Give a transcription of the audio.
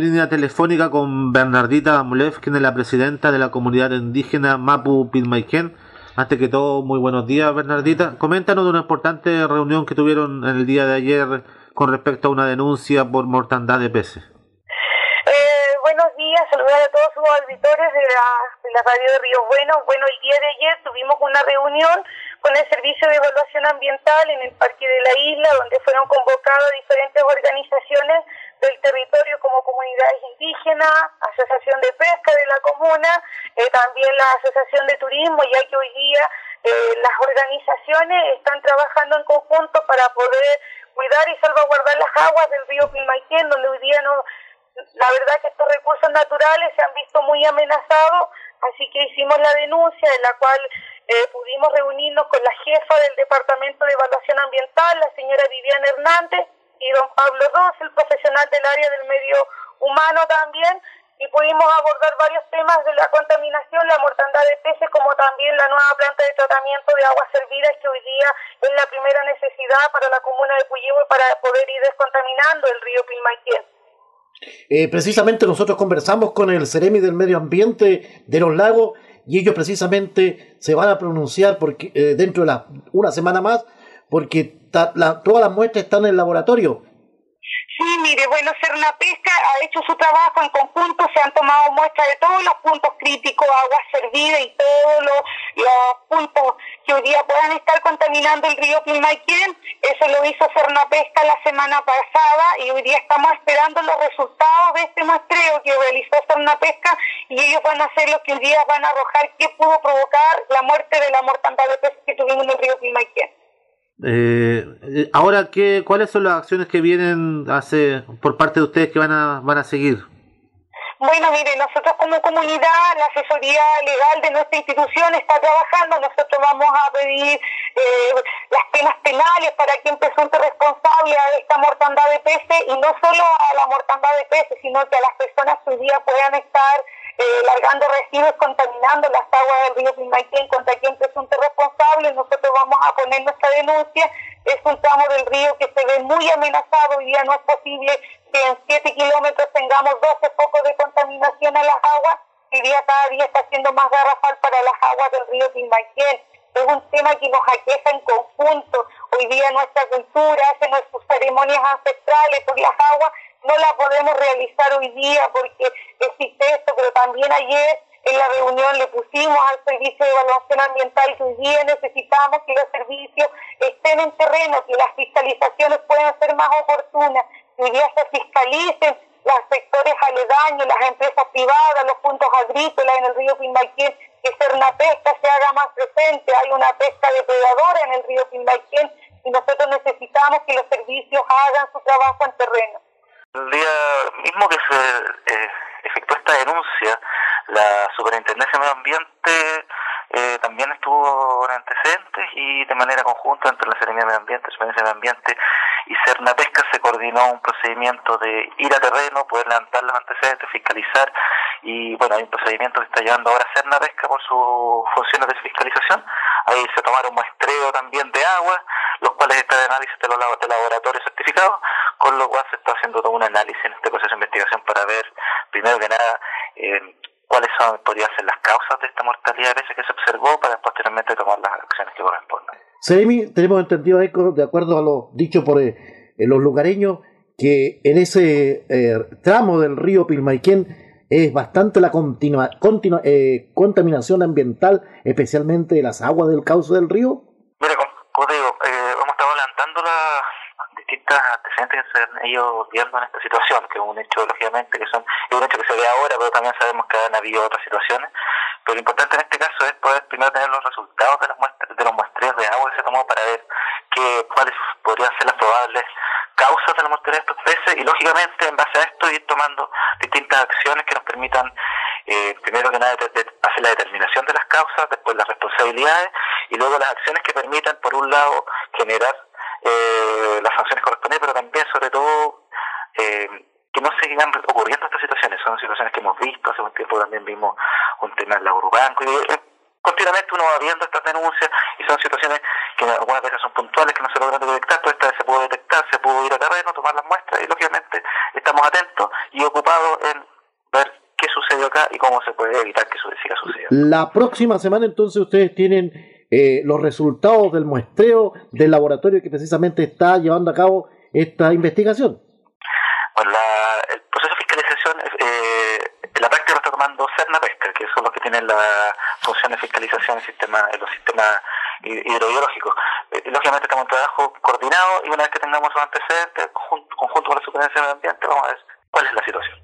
línea telefónica con Bernardita Mulev, quien es la presidenta de la comunidad indígena Mapu Pilmaiquén. Antes que todo, muy buenos días, Bernardita. Coméntanos de una importante reunión que tuvieron en el día de ayer con respecto a una denuncia por mortandad de peces. Eh, buenos días, saludar a todos sus auditores de la, de la radio de Río Bueno. Bueno, el día de ayer tuvimos una reunión con el Servicio de Evaluación Ambiental en el Parque de la Isla, donde fueron convocadas diferentes organizaciones del territorio como comunidades indígenas, Asociación de Pesca de la Comuna, eh, también la Asociación de Turismo, ya que hoy día eh, las organizaciones están trabajando en conjunto para poder cuidar y salvaguardar las aguas del río Pilmaiquén, donde hoy día no, la verdad que estos recursos naturales se han visto muy amenazados, así que hicimos la denuncia en la cual eh, pudimos reunirnos con la jefa del Departamento de Evaluación Ambiental, la señora Viviana Hernández, y don Pablo Ross, el profesional del área del medio humano también, y pudimos abordar varios temas de la contaminación, la mortandad de peces, como también la nueva planta de tratamiento de aguas servidas, que hoy día es la primera necesidad para la comuna de Puyehue para poder ir descontaminando el río Pilmaiquén. Eh, precisamente nosotros conversamos con el Ceremi del Medio Ambiente de los Lagos y ellos precisamente se van a pronunciar porque eh, dentro de la, una semana más porque la, todas las muestras están en el laboratorio. Sí, mire, bueno, Cerna Pesca ha hecho su trabajo en conjunto, se han tomado muestras de todos los puntos críticos, agua servida y todos los, puntos que hoy día puedan estar contaminando el río Pilmaiquén. Eso lo hizo Cerna Pesca la semana pasada y hoy día estamos esperando los resultados de este muestreo que realizó Cerna Pesca y ellos van a hacer lo que hoy día van a arrojar qué pudo provocar la muerte de la mortandad de peces que tuvimos en el río Pilmaiquén. Eh, eh, ahora, ¿qué, ¿cuáles son las acciones que vienen hace, por parte de ustedes que van a, van a seguir? Bueno, mire, nosotros como comunidad, la asesoría legal de nuestra institución está trabajando. Nosotros vamos a pedir eh, las penas penales para quien presunte responsable de esta mortandad de peces y no solo a la mortandad de peces, sino que a las personas que hoy día puedan estar eh, largando residuos, contaminando las aguas del río Pimaitén contra quien presunte responsable. Nosotros vamos a poner nuestra denuncia. Es un tramo del río que se ve muy amenazado. Hoy día no es posible que en 7 kilómetros tengamos 12 focos de contaminación en las aguas. Hoy día cada día está siendo más garrafal para las aguas del río Pimaitén. Es un tema que nos aqueja en conjunto. Hoy día nuestra cultura, hace nuestras ceremonias ancestrales por las aguas no la podemos realizar hoy día porque existe esto, pero también ayer en la reunión le pusimos al Servicio de Evaluación Ambiental que hoy día necesitamos que los servicios estén en terreno, que las fiscalizaciones puedan ser más oportunas, hoy día se fiscalicen los sectores aledaños, las empresas privadas, los puntos agrícolas en el río Pimbaquén, que una Pesca se haga más presente, hay una pesca depredadora en el río Pimbaquén y nosotros necesitamos que los servicios hagan su trabajo en terreno. El día mismo que se eh, efectuó esta denuncia, la Superintendencia de Medio Ambiente eh, también estuvo en antecedentes y de manera conjunta entre la Secretaría de Medio Ambiente, Superintendencia de Medio Ambiente y Cerna Pesca se coordinó un procedimiento de ir a terreno, poder levantar los antecedentes, fiscalizar y bueno, hay un procedimiento que está llevando ahora Cerna Pesca por sus funciones de fiscalización. Ahí se tomaron muestreo también de agua, los cuales están en análisis de los laboratorios certificados, con lo cual se está haciendo todo un análisis en este proceso de investigación para ver, primero que nada, eh, cuáles son, podrían ser las causas de esta mortalidad de veces que se observó para posteriormente tomar las acciones que correspondan. Seremi, tenemos entendido, de acuerdo a lo dicho por eh, los lugareños, que en ese eh, tramo del río Pilmaiquén es bastante la continua, continua contaminación ambiental, especialmente de las aguas del cauce del río. Mira, como, digo, hemos estado adelantando la, distintas antecedentes que se han ido viendo en esta situación, que es un hecho, lógicamente, que son es un hecho que se ve ahora, pero también sabemos que han habido otras situaciones. Pero lo importante en este caso es poder primero tener los resultados de, las muestras, de los muestreos de agua que se tomó para ver que, cuáles podrían ser las probables causas de la muerte de estos peces y, lógicamente, en base a esto, ir tomando distintas acciones que nos permitan eh, primero que nada hacer la determinación de las causas, después las responsabilidades y luego las acciones que permitan, por un lado, generar eh, las sanciones correspondientes, pero también, sobre todo, eh, que no sigan ocurriendo estas situaciones. Son situaciones que hemos visto, hace un tiempo también vimos un tema en la Urbanco, y eh, continuamente uno va viendo estas denuncias y son situaciones que algunas veces son puntuales, que no se logran detectar, pero esta vez se pudo detectar, se pudo ir a terreno, tomar las muestras y lógicamente estamos atentos y ocupados en ver qué sucedió acá y cómo se puede evitar que eso siga sucediendo. La próxima semana entonces ustedes tienen eh, los resultados del muestreo del laboratorio que precisamente está llevando a cabo esta investigación. Bueno, la, el proceso de fiscalización, eh, la práctica lo está tomando Cerna Pesca, que son los que tienen la función de fiscalización en, sistema, los sistemas hidrobiológicos. Eh, lógicamente estamos en trabajo coordinado y una vez que tengamos los antecedentes, conjunto, conjunto con la Superintendencia de Medio Ambiente, vamos a ver cuál es la situación.